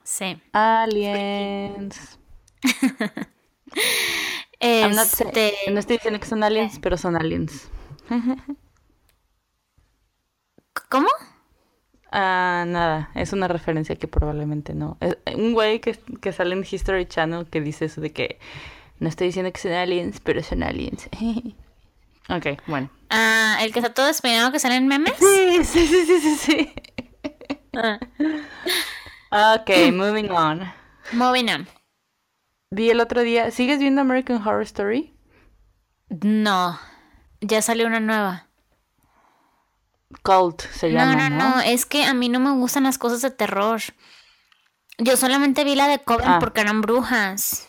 Sí. Aliens. *laughs* este... no estoy diciendo que son aliens, pero son aliens. *laughs* ¿Cómo? Ah, nada, es una referencia que probablemente no. Es un güey que, que sale en History Channel que dice eso de que no estoy diciendo que son aliens, pero son aliens. *laughs* ok, bueno. Ah, ¿el que está todo despeinado que sale en memes? Sí, sí, sí, sí, sí. sí. Ah. Ok, moving on. Moving on. Vi el otro día. ¿Sigues viendo American Horror Story? No. Ya salió una nueva. Cult se llama. No, no, no. Es que a mí no me gustan las cosas de terror. Yo solamente vi la de Coven ah. porque eran brujas.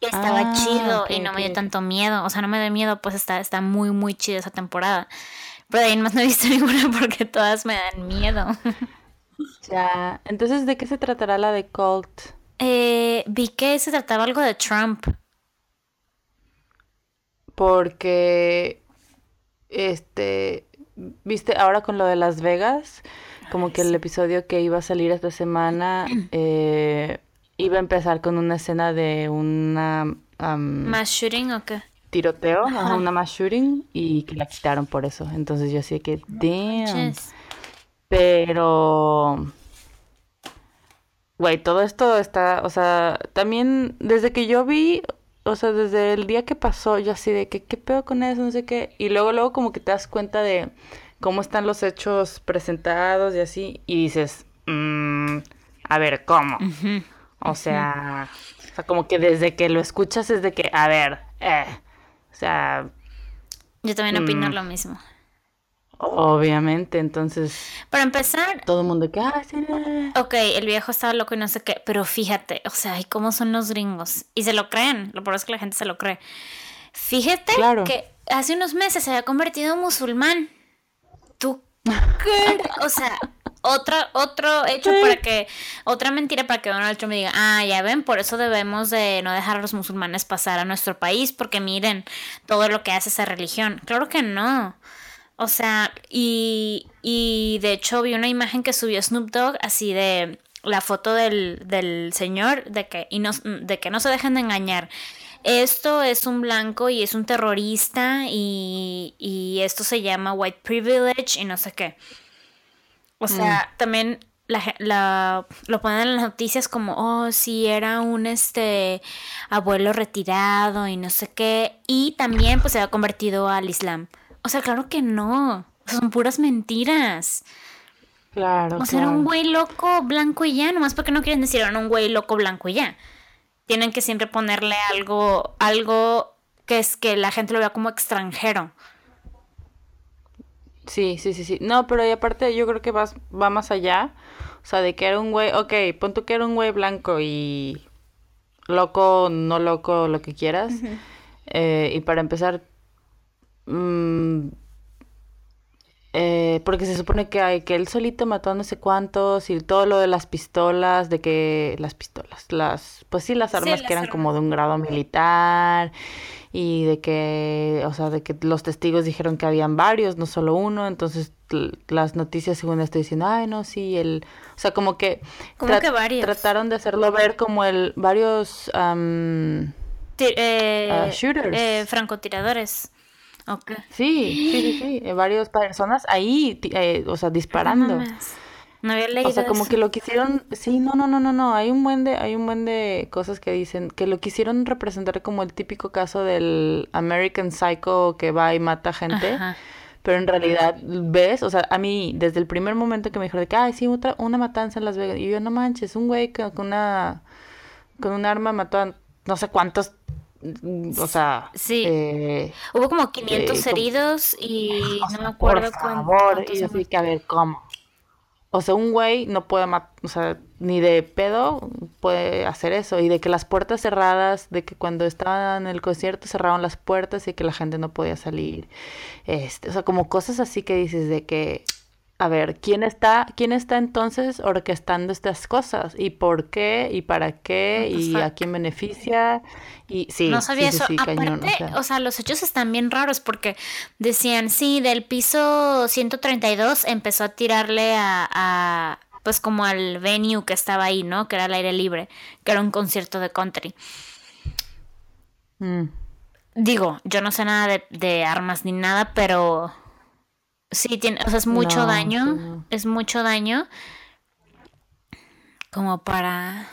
Y estaba ah, chido y no me dio tanto miedo. O sea, no me dio miedo, pues está, está muy, muy chida esa temporada. Pero de ahí más no he visto *laughs* ninguna porque todas me dan miedo. *laughs* Ya, entonces, ¿de qué se tratará la de Cult? Eh, vi que se trataba algo de Trump. Porque, este, viste, ahora con lo de Las Vegas, como que el episodio que iba a salir esta semana *clears throat* eh, iba a empezar con una escena de una... ¿Mass shooting o qué? Tiroteo, una mass shooting, y que la quitaron por eso. Entonces yo así que, damn. Pero, güey, todo esto está, o sea, también desde que yo vi, o sea, desde el día que pasó, yo así de que, ¿qué pedo con eso? No sé qué. Y luego, luego como que te das cuenta de cómo están los hechos presentados y así, y dices, mmm, a ver, ¿cómo? O sea, o sea, como que desde que lo escuchas es de que, a ver, eh, o sea... Yo también opino mm. lo mismo. Obviamente, entonces. Para empezar. Todo el mundo que. Ah, Ok, el viejo estaba loco y no sé qué. Pero fíjate, o sea, ¿y cómo son los gringos? Y se lo creen. Lo peor es que la gente se lo cree. Fíjate que hace unos meses se había convertido en musulmán. ¿Tú qué? O sea, otro, otro hecho para que. Otra mentira para que Donald Trump me diga, ah, ya ven, por eso debemos de no dejar a los musulmanes pasar a nuestro país, porque miren todo lo que hace esa religión. Claro que no. O sea, y, y de hecho vi una imagen que subió Snoop Dogg así de la foto del, del señor de que, y no, de que no se dejen de engañar. Esto es un blanco y es un terrorista y, y esto se llama white privilege y no sé qué. O sea, mm. también la, la, lo ponen en las noticias como, oh, sí, era un este abuelo retirado y no sé qué. Y también pues se ha convertido al Islam. O sea, claro que no. Son puras mentiras. Claro. O sea, era un güey loco blanco y ya, nomás porque no quieren decir era un güey loco blanco y ya. Tienen que siempre ponerle algo, algo que es que la gente lo vea como extranjero. Sí, sí, sí, sí. No, pero y aparte yo creo que vas, va más allá. O sea, de que era un güey, ok, pon tú que era un güey blanco y loco, no loco, lo que quieras. Eh, y para empezar, Mm, eh, porque se supone que hay que él solito mató a no sé cuántos y todo lo de las pistolas, de que las pistolas, las, pues sí, las armas que eran como de un grado militar y de que, o sea, de que los testigos dijeron que habían varios, no solo uno, entonces las noticias según estoy diciendo, ay, no, sí, el, o sea, como que, como que varios? trataron de hacerlo ver como el, varios eh, ah, shooters. Eh, francotiradores. Okay. Sí, sí, sí, sí. Eh, varias personas ahí, eh, o sea, disparando. No, había leído O sea, como que lo quisieron, sí, no, no, no, no, no, hay un buen de, hay un buen de cosas que dicen que lo quisieron representar como el típico caso del American Psycho que va y mata gente. Pero en realidad, ¿ves? O sea, a mí, desde el primer momento que me dijeron de que, ay, sí, otra, una matanza en Las Vegas. Y yo, no manches, un güey con una, con un arma mató a no sé cuántos o sea, sí. Eh, Hubo como 500 eh, heridos y no me acuerdo por favor, y yo que a ver cómo. O sea, un güey no puede, o sea, ni de pedo puede hacer eso. Y de que las puertas cerradas, de que cuando estaban en el concierto cerraron las puertas y que la gente no podía salir. Este, o sea, como cosas así que dices de que a ver, ¿quién está, quién está entonces orquestando estas cosas? ¿Y por qué? ¿Y para qué? ¿Y a quién beneficia? Y sí, no sabía eso. Aparte, o sea. los hechos están bien raros porque decían, sí, del piso 132 empezó a tirarle a, pues como al venue que estaba ahí, ¿no? Que era al aire libre, que era un concierto de country. Mm. Digo, yo no sé nada de, de armas ni nada, pero Sí, tiene, o sea, es mucho daño. Es mucho daño. Como para.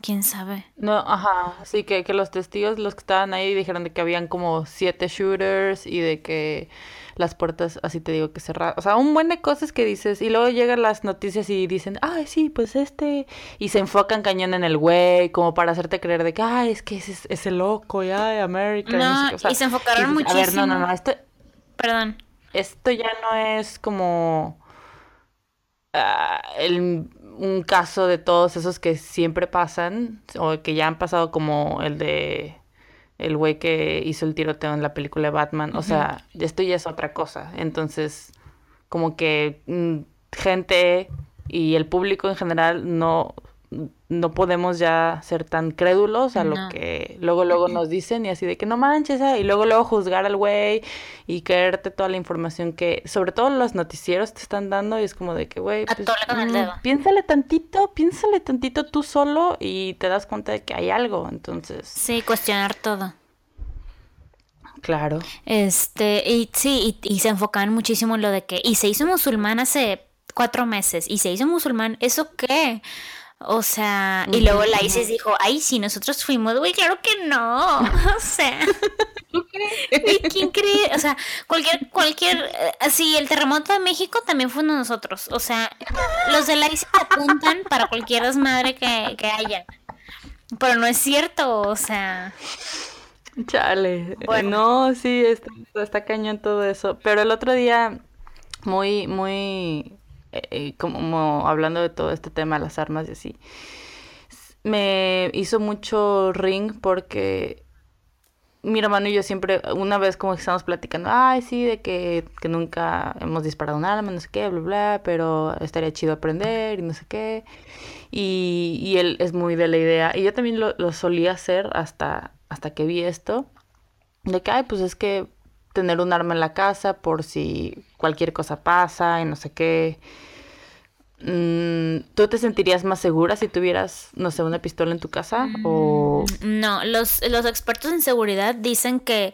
¿Quién sabe? No, ajá. Sí, que, que los testigos, los que estaban ahí, dijeron de que habían como siete shooters y de que las puertas, así te digo, que cerradas. O sea, un buen de cosas que dices. Y luego llegan las noticias y dicen, ay, sí, pues este. Y se enfocan cañón en el güey, como para hacerte creer de que, ay, es que es, es el loco, ya, América. No, y se enfocaron muchísimo. A ver, no, no, no. Esto... Perdón esto ya no es como ah, un caso de todos esos que siempre pasan o que ya han pasado como el de el güey que hizo el tiroteo en la película de Batman. O sea, esto ya es otra cosa. Entonces, como que mm, gente y el público en general no no podemos ya ser tan crédulos a lo que luego luego *laughs* nos dicen y así de que no manches ah", y luego luego juzgar al güey y creerte toda la información que sobre todo los noticieros te están dando y es como de que güey pues, mm, piénsale tantito piénsale tantito tú solo y te das cuenta de que hay algo entonces sí cuestionar todo. Claro. Este y sí y, y se enfocan muchísimo en lo de que y se hizo musulmán hace cuatro meses y se hizo musulmán eso qué o sea, y luego la Isis dijo, ay, sí, nosotros fuimos, güey, claro que no. *laughs* O sea, ¿quién cree? O sea, cualquier, cualquier, así, eh, el terremoto de México también fue uno de nosotros. O sea, los de la Isis apuntan para cualquier desmadre que, que haya. Pero no es cierto, o sea. Chale. Bueno. No, sí, está, está cañón todo eso. Pero el otro día, muy, muy eh, como hablando de todo este tema, las armas y así, me hizo mucho ring porque mi hermano y yo siempre, una vez como que estábamos platicando, ay, sí, de que, que nunca hemos disparado un arma, no sé qué, bla, bla, pero estaría chido aprender y no sé qué. Y, y él es muy de la idea, y yo también lo, lo solía hacer hasta, hasta que vi esto, de que, ay, pues es que tener un arma en la casa por si cualquier cosa pasa y no sé qué. Mm, ¿Tú te sentirías más segura si tuvieras, no sé, una pistola en tu casa? O... Mm, no, los, los expertos en seguridad dicen que,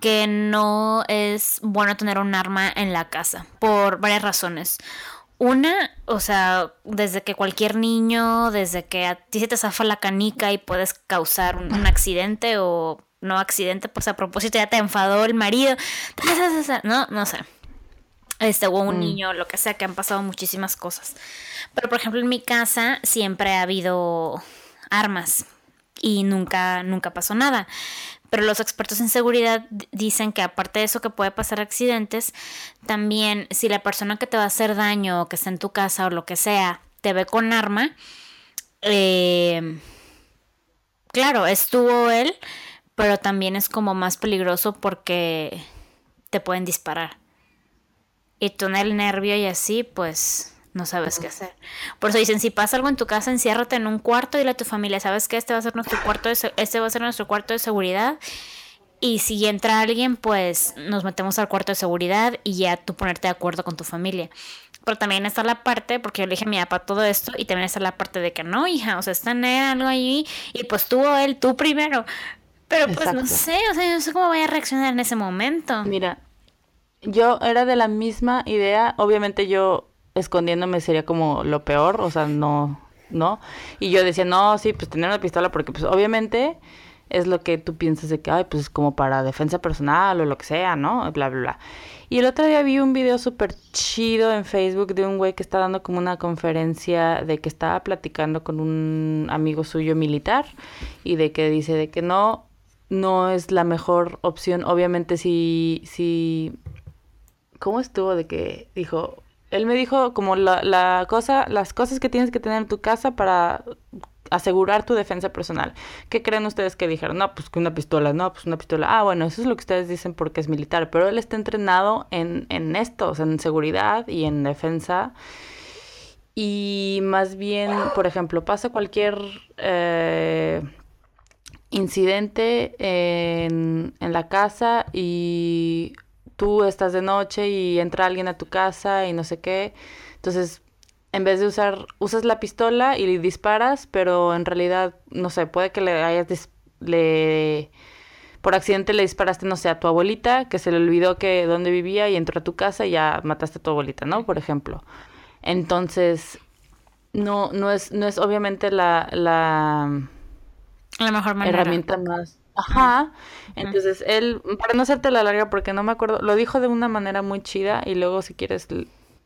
que no es bueno tener un arma en la casa por varias razones. Una, o sea, desde que cualquier niño, desde que a ti se te zafa la canica y puedes causar un, un accidente o no accidente, pues a propósito ya te enfadó el marido, no, no sé este, o un mm. niño, lo que sea, que han pasado muchísimas cosas. Pero, por ejemplo, en mi casa siempre ha habido armas y nunca, nunca pasó nada. Pero los expertos en seguridad dicen que aparte de eso que puede pasar accidentes, también si la persona que te va a hacer daño o que está en tu casa o lo que sea, te ve con arma, eh, claro, estuvo él, pero también es como más peligroso porque te pueden disparar. Y tú en el nervio y así, pues no sabes qué hacer. Por eso dicen, si pasa algo en tu casa, enciérrate en un cuarto y dile a tu familia, ¿sabes qué? Este va a ser nuestro cuarto de, este va a ser nuestro cuarto de seguridad. Y si entra alguien, pues nos metemos al cuarto de seguridad y ya tú ponerte de acuerdo con tu familia. Pero también está la parte, porque yo le dije a mi papá todo esto, y también está la parte de que no, hija, o sea, está en algo allí, y pues tuvo él, tú primero. Pero pues no sé, o sea, no sé cómo voy a reaccionar en ese momento. Mira, yo era de la misma idea, obviamente yo escondiéndome sería como lo peor, o sea, no, ¿no? Y yo decía, no, sí, pues tener una pistola, porque pues obviamente es lo que tú piensas de que, ay, pues es como para defensa personal o lo que sea, ¿no? Bla, bla, bla. Y el otro día vi un video súper chido en Facebook de un güey que está dando como una conferencia de que estaba platicando con un amigo suyo militar y de que dice de que no, no es la mejor opción. Obviamente si, si, ¿cómo estuvo? De que dijo, él me dijo como la, la cosa, las cosas que tienes que tener en tu casa para asegurar tu defensa personal. ¿Qué creen ustedes que dijeron? No, pues que una pistola, no, pues una pistola. Ah, bueno, eso es lo que ustedes dicen porque es militar, pero él está entrenado en, en esto, o sea, en seguridad y en defensa. Y más bien, por ejemplo, pasa cualquier eh, incidente en, en la casa y tú estás de noche y entra alguien a tu casa y no sé qué. Entonces, en vez de usar, usas la pistola y disparas, pero en realidad, no sé, puede que le hayas, le, por accidente le disparaste, no sé, a tu abuelita, que se le olvidó que dónde vivía y entró a tu casa y ya mataste a tu abuelita, ¿no? Por ejemplo. Entonces, no, no es, no es obviamente la, la, la mejor manera. herramienta más. Ajá. Entonces, él, para no hacerte la larga, porque no me acuerdo, lo dijo de una manera muy chida y luego si quieres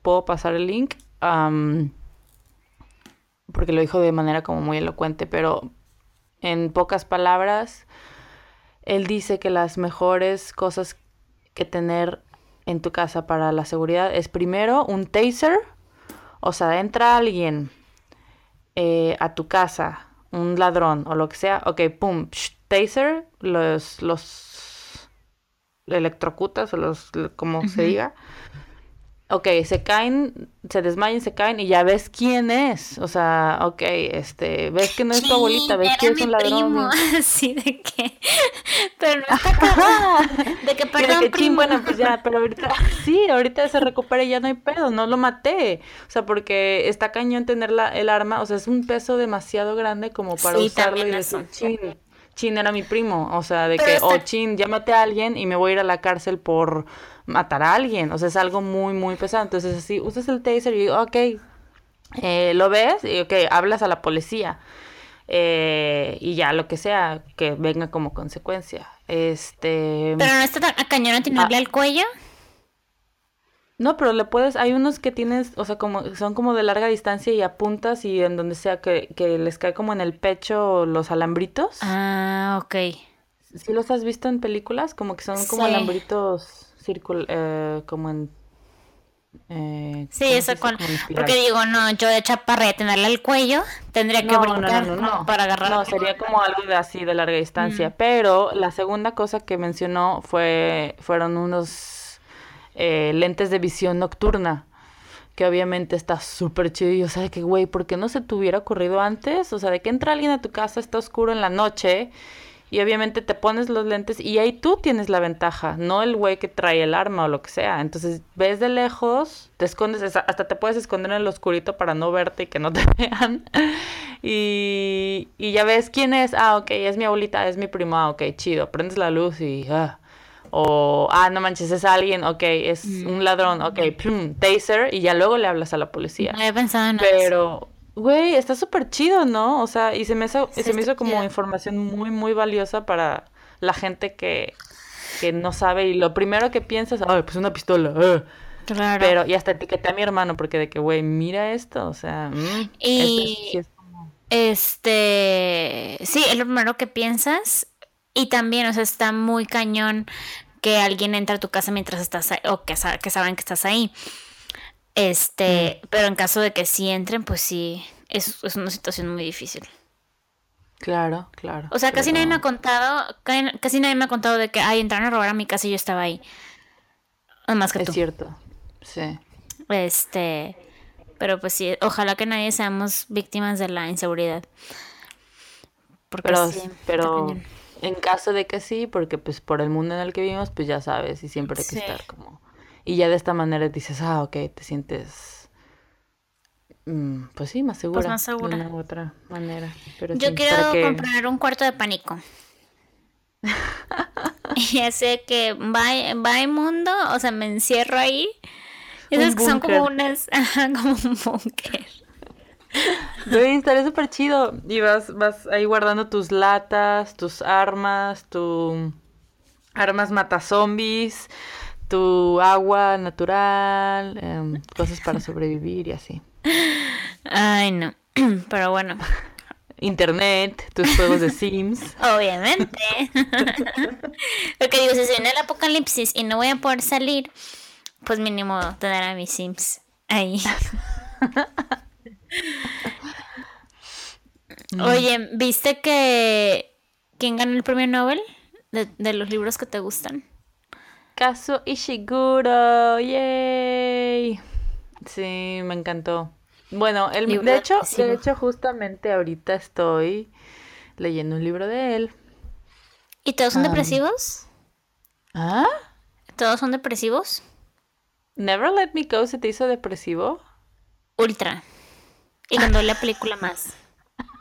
puedo pasar el link porque lo dijo de manera como muy elocuente, pero en pocas palabras, él dice que las mejores cosas que tener en tu casa para la seguridad es primero un taser, o sea, entra alguien eh, a tu casa, un ladrón o lo que sea, ok, pum, taser, los, los electrocutas o los, como se diga, ok, se caen, se desmayan, se caen y ya ves quién es. O sea, ok, este, ves que no es tu abuelita, ves que es un ladrón. *laughs* Sí, de que, pero no está acabada. De que perdón, que, primo. bueno, pues ya, pero ahorita, sí, ahorita se recupera y ya no hay pedo, no lo maté. O sea, porque está cañón tener la, el arma, o sea, es un peso demasiado grande como para usarlo y decir, chin era mi primo. O sea, de que, oh, chin, maté a alguien y me voy a ir a la cárcel por matar a alguien. O sea, es algo muy, muy pesado. Entonces, así, usas el taser y, ok, eh, lo ves y, ok, hablas a la policía. Eh, y ya, lo que sea, que venga como consecuencia. Este... Pero no está tan a cañón atinarle ah. al cuello. No, pero le puedes, hay unos que tienes, o sea, como son como de larga distancia y apuntas y en donde sea que, que les cae como en el pecho los alambritos. Ah, ok. ¿Sí los has visto en películas? Como que son como alambritos círculo, eh, como en... Eh, sí, eso con... Porque digo, no, yo de chaparra tenerle el cuello, tendría que no, para agarrar. No, sería como algo de así de larga distancia. Pero la segunda cosa que mencionó fue fueron unos eh, lentes de visión nocturna que obviamente está súper chido. Y yo, ¿sabes qué, güey? ¿Por qué no se te hubiera ocurrido antes? O sea, de que entra alguien a tu casa, está oscuro en la noche y obviamente te pones los lentes y ahí tú tienes la ventaja, no el güey que trae el arma o lo que sea. Entonces ves de lejos, te escondes, hasta te puedes esconder en el oscurito para no verte y que no te *laughs* vean. y, ya ves quién es. Ah, ok, es mi abuelita, es mi primo. Ah, ok, chido. Prendes la luz y... Ah. O, ah, no manches, es alguien, ok, es mm. un ladrón, ok, plum, taser, y ya luego le hablas a la policía. No había pensado en Pero, Güey, está súper chido, ¿no? O sea, y se me hizo, se me hizo como información muy, muy valiosa para la gente que, que no sabe. Y lo primero que piensas, ay, pues una pistola. Eh". Claro. Pero, y hasta etiqueté a mi hermano, porque de que, güey, mira esto, o sea. Mm, y. Este. Sí, es lo primero que piensas. Y también, o sea, está muy cañón que alguien entra a tu casa mientras estás ahí, o que, que saben que estás ahí. Este, mm. pero en caso de que sí entren, pues sí, es, es una situación muy difícil. Claro, claro. O sea, casi nadie me ha contado, casi nadie me ha contado de que, ay, entraron a robar a mi casa y yo estaba ahí. Nada más que es cierto. Sí. Este, pero pues sí, ojalá que nadie seamos víctimas de la inseguridad. Porque Pero, sí, pero cañón. En caso de que sí, porque pues por el mundo en el que vivimos, pues ya sabes, y siempre hay que Sí. estar como... Y ya de esta manera dices, ah, ok, te sientes... mm, pues sí, más segura. más segura. De una u otra manera. Pero Yo sí, quiero que- comprar un cuarto de pánico. *laughs* y así que bye, bye mundo, o sea, me encierro ahí. Y esas que son como unas, *laughs* ajá, como un búnker. *laughs* Güey, estaría súper chido. Y vas, vas ahí guardando tus latas, tus armas, tu armas mata zombies, tu agua natural, em, cosas para sobrevivir y así. Ay, no. *clears throat* Pero bueno, Internet, tus juegos de Sims. *laughs* obviamente. *laughs* Lo que digo, si se viene el apocalipsis y no voy a poder salir, pues mínimo tener a mis Sims ahí. Oye, ¿viste que quién ganó el premio Nobel de, de los libros que te gustan? Kazuo Ishiguro, yay. Sí, me encantó. Bueno, él, Libro de hecho, de hecho, justamente ahorita estoy leyendo un libro de él. ¿Y todos son depresivos? ¿Ah? ¿Todos son depresivos? Never Let Me Go se te hizo depresivo. Ultra. Y cuando la película más.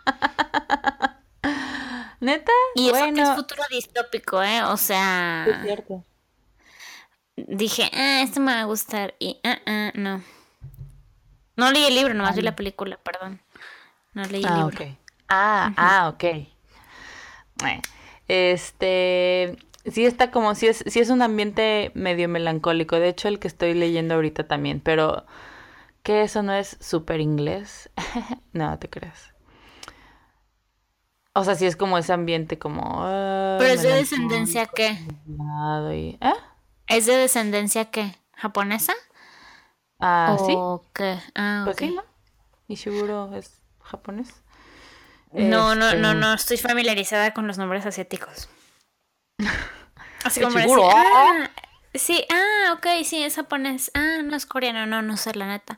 *laughs* ¿Neta? Y eso que bueno, es futuro distópico, ¿eh? O sea, es cierto. dije, ah, esto me va a gustar. Y, ah, ah, no. No leí el libro, nomás vi la película, perdón. No leí el Ah, libro. ok. Ah, ah, ok. Este, sí está como, sí es, sí es un ambiente medio melancólico. De hecho, el que estoy leyendo ahorita también, pero que eso no es súper inglés. *laughs* no, te creas. O sea, sí es como ese ambiente como... ah, Pero es de descendencia qué? y- ¿eh? ¿Es de descendencia qué? ¿Japonesa? Ah, sí. ¿O qué? Ah, Pues sí, ¿no? Ishiguro es japonés. No, no, Este, no, no estoy familiarizada con los nombres asiáticos. *laughs* Así como decir, ah, sí, ah, ok, sí, es japonés. Ah, no es coreano, no, no sé, la neta.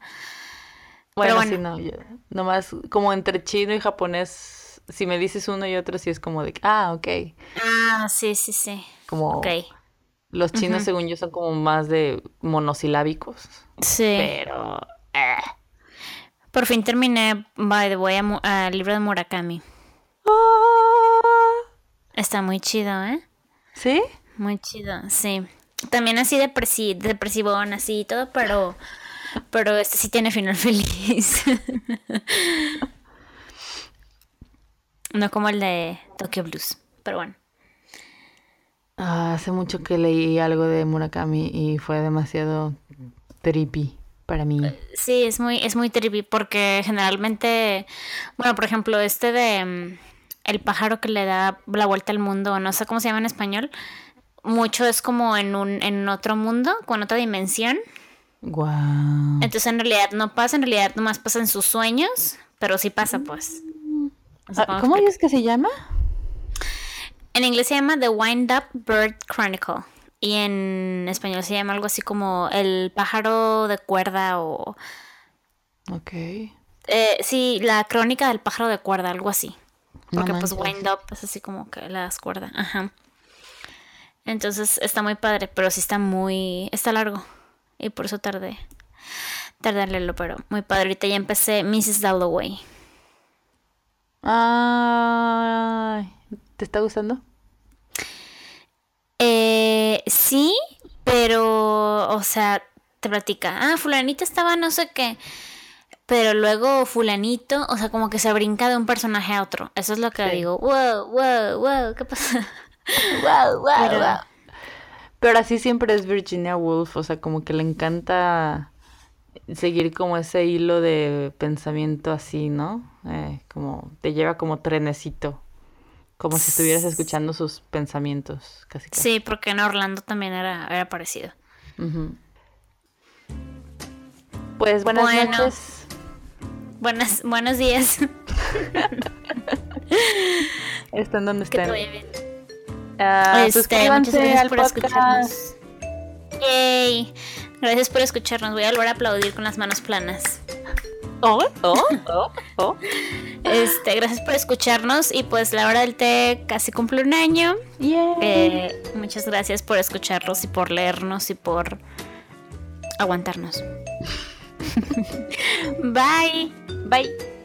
Bueno, bueno. sí, no, yo- nomás como entre chino y japonés, si me dices uno y otro, sí es como de, ah, ok. Ah, sí, sí, sí. Como Ok. los chinos, según yo, son como más de monosilábicos. Sí. Pero, eh. Por fin terminé, by the way, al libro de Murakami. Ah, Está muy chido, ¿eh? ¿Sí? Muy chido, sí. También así depresi depresivón, así y todo, pero, pero este sí tiene final *laughs* feliz. no como el de Tokyo Blues, pero bueno. Ah, hace mucho que leí algo de Murakami y fue demasiado trippy para mí. Sí, es muy, es muy trippy porque generalmente, bueno, por ejemplo, este de mm, el pájaro que le da la vuelta al mundo, no sé cómo se llama en español, mucho es como en un, en otro mundo, con otra dimensión. Guau. Entonces en realidad no pasa, en realidad nomás pasa en sus sueños, pero sí pasa pues. Ah, cómo ¿Cómo explicar. dices que se llama? En inglés se llama The Wind Up Bird Chronicle y en español se llama algo así como El pájaro de cuerda o... Ok. Eh, sí, la crónica del pájaro de cuerda, algo así. No Porque pues wind up es así como que le das cuerda. Ajá. Entonces está muy padre, pero sí está muy... Está largo. Y por eso tardé. Tardé en leerlo, pero muy padre. Ahorita ya empecé Mrs. Dalloway. Ay, ¿te está gustando? Eh, sí, pero, o sea, te platica, ah, fulanito estaba no sé qué, pero luego fulanito, o sea, como que se brinca de un personaje a otro. Eso es lo que Sí. digo, wow, wow, wow, ¿qué pasa? *laughs* Wow, wow, Pero- wow. Pero así siempre es Virginia Woolf, o sea, como que le encanta seguir como ese hilo de pensamiento así, ¿no? Eh, como te lleva como trenecito, como si estuvieras escuchando sus pensamientos, casi casi. Sí, porque en Orlando también era, era parecido. Ujú. Pues buenas Bueno. noches. Buenas, buenos días. *laughs* Están donde que Este, muchas gracias por podcast. escucharnos. Yay. Gracias por escucharnos. Voy a volver a aplaudir con las manos planas. Oh, oh, oh, oh. Este, gracias por escucharnos y pues la hora del té casi cumple un año. Eh, muchas gracias por escucharnos y por leernos y por aguantarnos. *laughs* Bye. Bye.